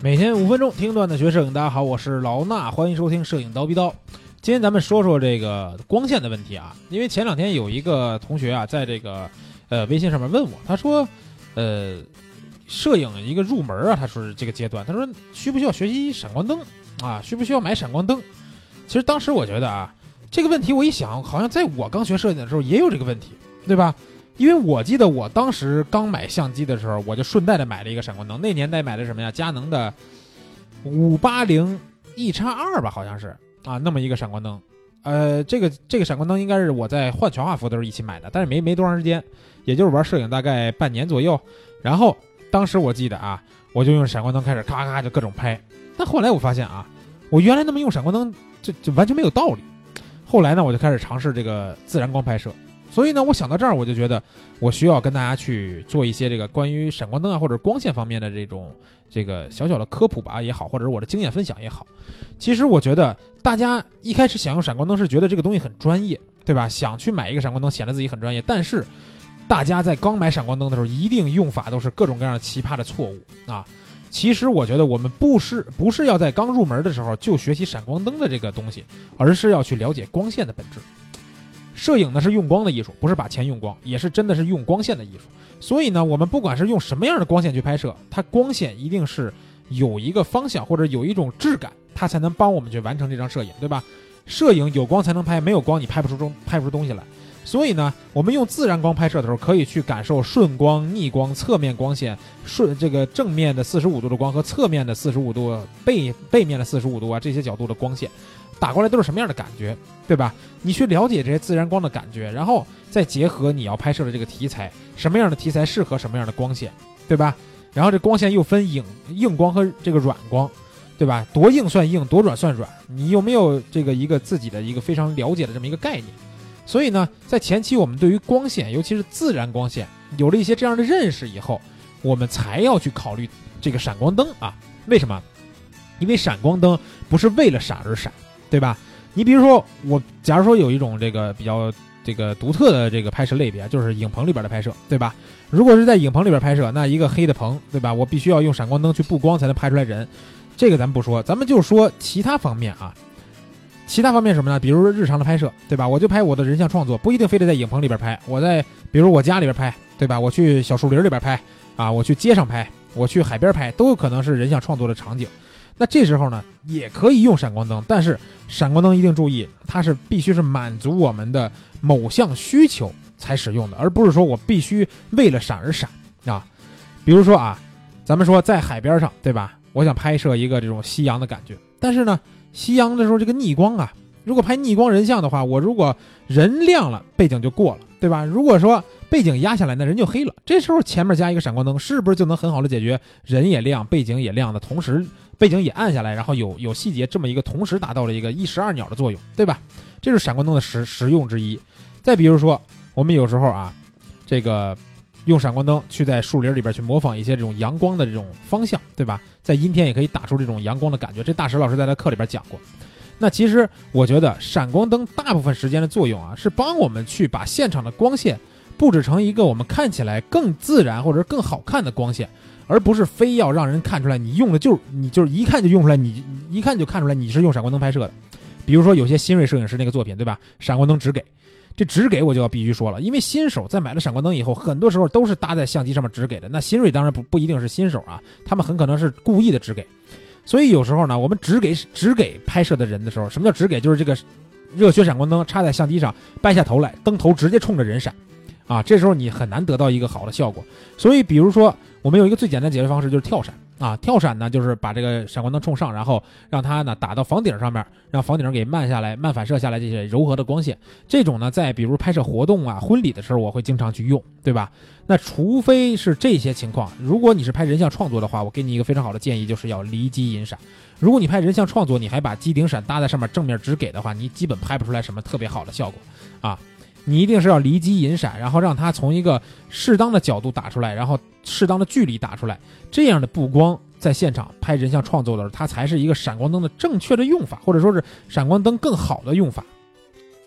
每天五分钟听段子学摄影，大家好，我是老衲，欢迎收听摄影刀逼刀。今天咱们说说这个光线的问题啊，因为前两天有一个同学啊，在这个呃微信上面问我，他说，呃，摄影一个入门啊，他说是这个阶段，他说需不需要学习闪光灯啊？需不需要买闪光灯？其实当时我觉得啊，这个问题我一想，好像在我刚学摄影的时候也有这个问题，对吧？因为我记得我当时刚买相机的时候，我就顺带的买了一个闪光灯。那年代买的什么呀？佳能的五八零 E 叉二吧，好像是啊，那么一个闪光灯。呃，这个这个闪光灯应该是我在换全画幅的时候一起买的，但是没没多长时间，也就是玩摄影大概半年左右。然后当时我记得啊，我就用闪光灯开始咔咔就各种拍。但后来我发现啊，我原来那么用闪光灯就就完全没有道理。后来呢，我就开始尝试这个自然光拍摄。所以呢，我想到这儿，我就觉得我需要跟大家去做一些这个关于闪光灯啊或者光线方面的这种这个小小的科普吧也好，或者是我的经验分享也好。其实我觉得大家一开始想用闪光灯是觉得这个东西很专业，对吧？想去买一个闪光灯显得自己很专业。但是大家在刚买闪光灯的时候，一定用法都是各种各样的奇葩的错误啊。其实我觉得我们不是不是要在刚入门的时候就学习闪光灯的这个东西，而是要去了解光线的本质。摄影呢是用光的艺术，不是把钱用光，也是真的是用光线的艺术。所以呢，我们不管是用什么样的光线去拍摄，它光线一定是有一个方向或者有一种质感，它才能帮我们去完成这张摄影，对吧？摄影有光才能拍，没有光你拍不出中拍不出东西来。所以呢，我们用自然光拍摄的时候，可以去感受顺光、逆光、侧面光线、顺这个正面的四十五度的光和侧面的四十五度背背面的四十五度啊这些角度的光线。打过来都是什么样的感觉，对吧？你去了解这些自然光的感觉，然后再结合你要拍摄的这个题材，什么样的题材适合什么样的光线，对吧？然后这光线又分影硬光和这个软光，对吧？多硬算硬，多软算软，你有没有这个一个自己的一个非常了解的这么一个概念？所以呢，在前期我们对于光线，尤其是自然光线，有了一些这样的认识以后，我们才要去考虑这个闪光灯啊？为什么？因为闪光灯不是为了闪而闪。对吧？你比如说，我假如说有一种这个比较这个独特的这个拍摄类别，就是影棚里边的拍摄，对吧？如果是在影棚里边拍摄，那一个黑的棚，对吧？我必须要用闪光灯去布光才能拍出来人，这个咱不说，咱们就说其他方面啊。其他方面什么呢？比如说日常的拍摄，对吧？我就拍我的人像创作，不一定非得在影棚里边拍。我在比如我家里边拍，对吧？我去小树林里边拍，啊，我去街上拍，我去海边拍，都有可能是人像创作的场景。那这时候呢，也可以用闪光灯，但是闪光灯一定注意，它是必须是满足我们的某项需求才使用的，而不是说我必须为了闪而闪啊。比如说啊，咱们说在海边上，对吧？我想拍摄一个这种夕阳的感觉，但是呢，夕阳的时候这个逆光啊，如果拍逆光人像的话，我如果人亮了，背景就过了，对吧？如果说背景压下来，那人就黑了。这时候前面加一个闪光灯，是不是就能很好的解决人也亮，背景也亮的同时？背景也暗下来，然后有有细节，这么一个同时达到了一个一石二鸟的作用，对吧？这是闪光灯的实实用之一。再比如说，我们有时候啊，这个用闪光灯去在树林里边去模仿一些这种阳光的这种方向，对吧？在阴天也可以打出这种阳光的感觉。这大石老师在他课里边讲过。那其实我觉得闪光灯大部分时间的作用啊，是帮我们去把现场的光线布置成一个我们看起来更自然或者更好看的光线。而不是非要让人看出来你用的就是你就是一看就用出来你一看就看出来你是用闪光灯拍摄的，比如说有些新锐摄影师那个作品对吧？闪光灯只给，这直给我就要必须说了，因为新手在买了闪光灯以后，很多时候都是搭在相机上面直给的。那新锐当然不不一定是新手啊，他们很可能是故意的直给。所以有时候呢，我们直给直给拍摄的人的时候，什么叫直给？就是这个热血闪光灯插在相机上，掰下头来，灯头直接冲着人闪，啊，这时候你很难得到一个好的效果。所以比如说。我们有一个最简单解决方式，就是跳闪啊！跳闪呢，就是把这个闪光灯冲上，然后让它呢打到房顶上面，让房顶给慢下来、慢反射下来这些柔和的光线。这种呢，在比如拍摄活动啊、婚礼的时候，我会经常去用，对吧？那除非是这些情况，如果你是拍人像创作的话，我给你一个非常好的建议，就是要离机引闪。如果你拍人像创作，你还把机顶闪搭在上面，正面直给的话，你基本拍不出来什么特别好的效果啊！你一定是要离机引闪，然后让它从一个适当的角度打出来，然后适当的距离打出来，这样的布光在现场拍人像创作的时候，它才是一个闪光灯的正确的用法，或者说是闪光灯更好的用法，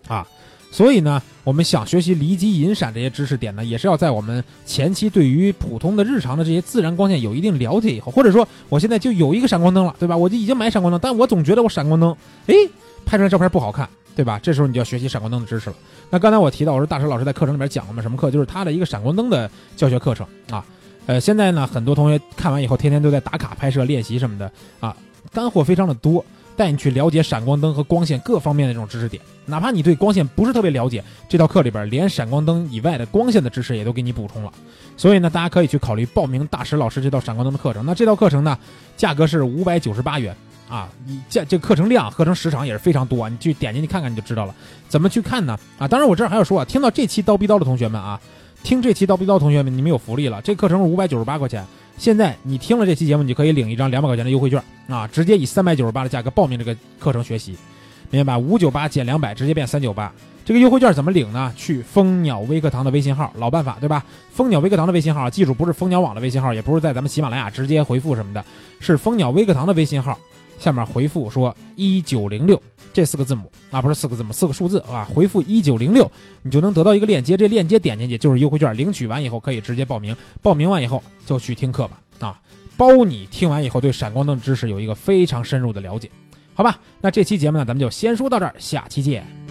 啊，所以呢，我们想学习离机引闪这些知识点呢，也是要在我们前期对于普通的日常的这些自然光线有一定了解以后，或者说我现在就有一个闪光灯了，对吧？我就已经买闪光灯，但我总觉得我闪光灯，哎，拍出来照片不好看，对吧？这时候你就要学习闪光灯的知识了。那刚才我提到，我说大石老师在课程里面讲了嘛，什么课？就是他的一个闪光灯的教学课程啊。呃，现在呢，很多同学看完以后，天天都在打卡拍摄练习什么的啊，干货非常的多。带你去了解闪光灯和光线各方面的这种知识点，哪怕你对光线不是特别了解，这道课里边连闪光灯以外的光线的知识也都给你补充了。所以呢，大家可以去考虑报名大石老师这道闪光灯的课程。那这道课程呢，价格是五百九十八元啊，你这这课程量、课程时长也是非常多，你去点进去看看你就知道了。怎么去看呢？啊，当然我这儿还要说啊，听到这期刀逼刀的同学们啊，听这期刀逼刀同学们，你们有福利了，这课程是五百九十八块钱。现在你听了这期节目，你就可以领一张两百块钱的优惠券啊，直接以三百九十八的价格报名这个课程学习，明白吧？五九八减两百，直接变三九八。这个优惠券怎么领呢？去蜂鸟微课堂的微信号，老办法对吧？蜂鸟微课堂的微信号，记住不是蜂鸟网的微信号，也不是在咱们喜马拉雅直接回复什么的，是蜂鸟微课堂的微信号，下面回复说一九零六这四个字母啊，不是四个字母，四个数字啊，回复一九零六，你就能得到一个链接，这链接点进去就是优惠券，领取完以后可以直接报名，报名完以后就去听课吧啊，包你听完以后对闪光灯知识有一个非常深入的了解，好吧？那这期节目呢，咱们就先说到这儿，下期见。